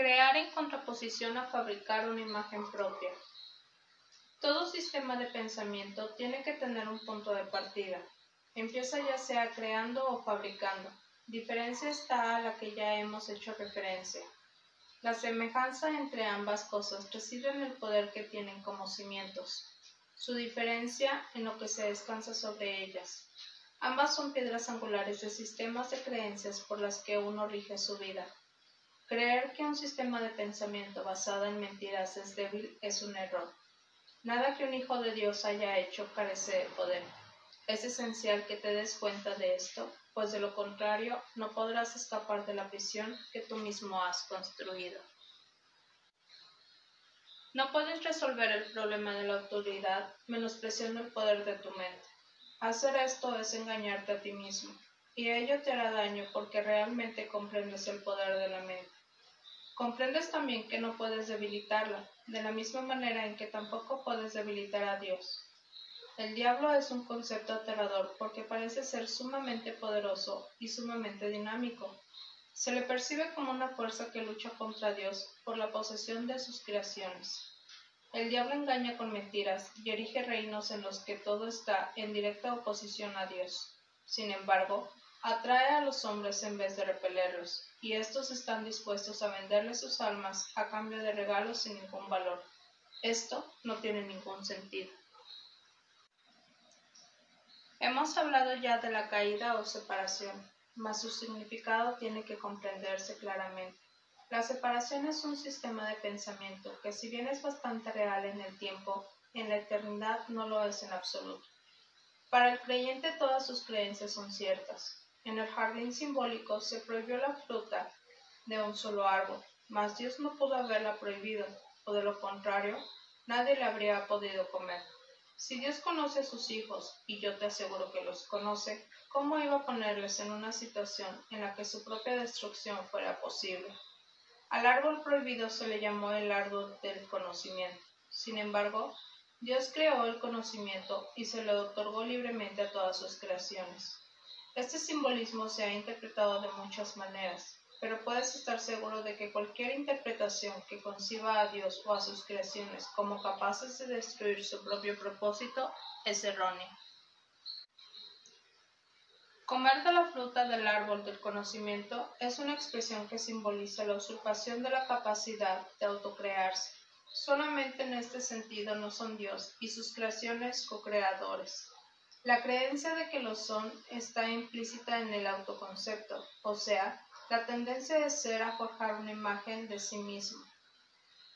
Crear en contraposición a fabricar una imagen propia. Todo sistema de pensamiento tiene que tener un punto de partida. Empieza ya sea creando o fabricando. Diferencia está a la que ya hemos hecho referencia. La semejanza entre ambas cosas reside en el poder que tienen como cimientos. Su diferencia en lo que se descansa sobre ellas. Ambas son piedras angulares de sistemas de creencias por las que uno rige su vida. Creer que un sistema de pensamiento basado en mentiras es débil es un error. Nada que un hijo de Dios haya hecho carece de poder. Es esencial que te des cuenta de esto, pues de lo contrario no podrás escapar de la prisión que tú mismo has construido. No puedes resolver el problema de la autoridad menospreciando el poder de tu mente. Hacer esto es engañarte a ti mismo, y ello te hará daño porque realmente comprendes el poder de la mente. Comprendes también que no puedes debilitarla, de la misma manera en que tampoco puedes debilitar a Dios. El diablo es un concepto aterrador porque parece ser sumamente poderoso y sumamente dinámico. Se le percibe como una fuerza que lucha contra Dios por la posesión de sus creaciones. El diablo engaña con mentiras y erige reinos en los que todo está en directa oposición a Dios. Sin embargo, atrae a los hombres en vez de repelerlos, y éstos están dispuestos a venderle sus almas a cambio de regalos sin ningún valor. Esto no tiene ningún sentido. Hemos hablado ya de la caída o separación, mas su significado tiene que comprenderse claramente. La separación es un sistema de pensamiento que si bien es bastante real en el tiempo, en la eternidad no lo es en absoluto. Para el creyente todas sus creencias son ciertas, en el jardín simbólico se prohibió la fruta de un solo árbol, mas Dios no pudo haberla prohibido, o de lo contrario, nadie le habría podido comer. Si Dios conoce a sus hijos, y yo te aseguro que los conoce, ¿cómo iba a ponerles en una situación en la que su propia destrucción fuera posible? Al árbol prohibido se le llamó el árbol del conocimiento. Sin embargo, Dios creó el conocimiento y se lo otorgó libremente a todas sus creaciones. Este simbolismo se ha interpretado de muchas maneras, pero puedes estar seguro de que cualquier interpretación que conciba a Dios o a sus creaciones como capaces de destruir su propio propósito es errónea. Comer de la fruta del árbol del conocimiento es una expresión que simboliza la usurpación de la capacidad de autocrearse. Solamente en este sentido no son Dios y sus creaciones co-creadores. La creencia de que lo son está implícita en el autoconcepto, o sea, la tendencia de ser a forjar una imagen de sí mismo.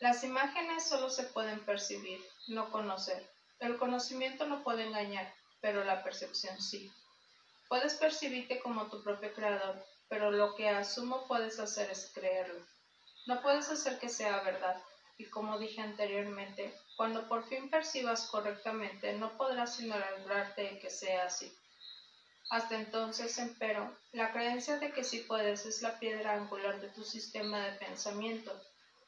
Las imágenes solo se pueden percibir, no conocer. El conocimiento no puede engañar, pero la percepción sí. Puedes percibirte como tu propio creador, pero lo que asumo puedes hacer es creerlo. No puedes hacer que sea verdad, y como dije anteriormente, cuando por fin percibas correctamente, no podrás sino alegrarte de que sea así. Hasta entonces, empero, la creencia de que sí puedes es la piedra angular de tu sistema de pensamiento,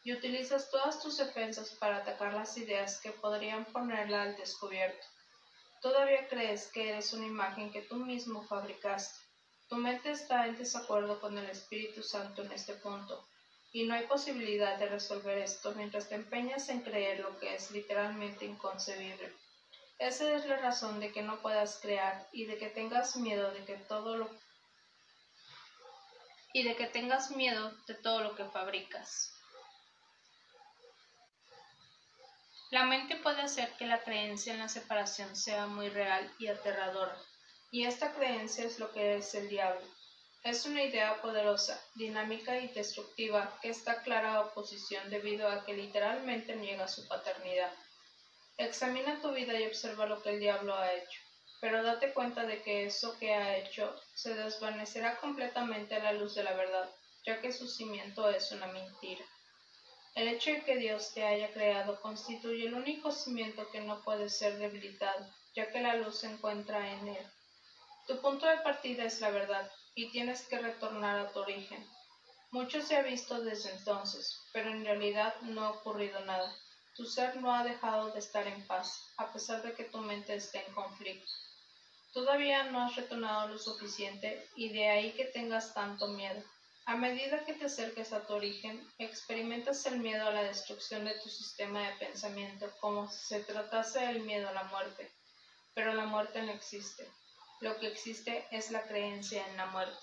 y utilizas todas tus defensas para atacar las ideas que podrían ponerla al descubierto. Todavía crees que eres una imagen que tú mismo fabricaste. Tu mente está en desacuerdo con el Espíritu Santo en este punto, y no hay posibilidad de resolver esto mientras te empeñas en creer lo que es literalmente inconcebible. Esa es la razón de que no puedas crear y de que tengas miedo de que todo lo y de que tengas miedo de todo lo que fabricas. La mente puede hacer que la creencia en la separación sea muy real y aterradora, y esta creencia es lo que es el diablo. Es una idea poderosa, dinámica y destructiva que está clara oposición debido a que literalmente niega su paternidad. Examina tu vida y observa lo que el diablo ha hecho, pero date cuenta de que eso que ha hecho se desvanecerá completamente a la luz de la verdad, ya que su cimiento es una mentira. El hecho de que Dios te haya creado constituye el único cimiento que no puede ser debilitado, ya que la luz se encuentra en él. Tu punto de partida es la verdad, y tienes que retornar a tu origen. Mucho se ha visto desde entonces, pero en realidad no ha ocurrido nada. Tu ser no ha dejado de estar en paz, a pesar de que tu mente esté en conflicto. Todavía no has retornado lo suficiente y de ahí que tengas tanto miedo. A medida que te acerques a tu origen, experimentas el miedo a la destrucción de tu sistema de pensamiento como si se tratase del miedo a la muerte. Pero la muerte no existe. Lo que existe es la creencia en la muerte.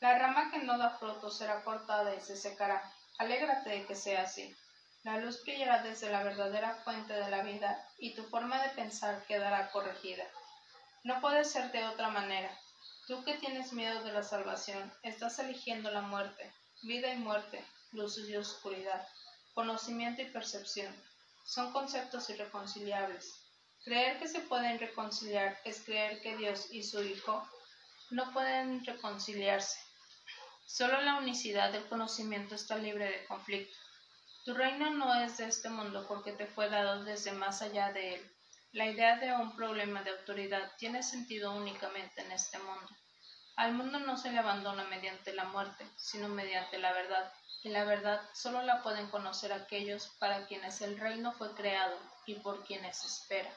La rama que no da fruto será cortada y se secará. Alégrate de que sea así. La luz brillará desde la verdadera fuente de la vida y tu forma de pensar quedará corregida. No puede ser de otra manera. Tú que tienes miedo de la salvación, estás eligiendo la muerte, vida y muerte, luz y oscuridad, conocimiento y percepción. Son conceptos irreconciliables. Creer que se pueden reconciliar es creer que Dios y su Hijo no pueden reconciliarse. Solo la unicidad del conocimiento está libre de conflicto. Tu reino no es de este mundo porque te fue dado desde más allá de él. La idea de un problema de autoridad tiene sentido únicamente en este mundo. Al mundo no se le abandona mediante la muerte, sino mediante la verdad, y la verdad solo la pueden conocer aquellos para quienes el reino fue creado y por quienes espera.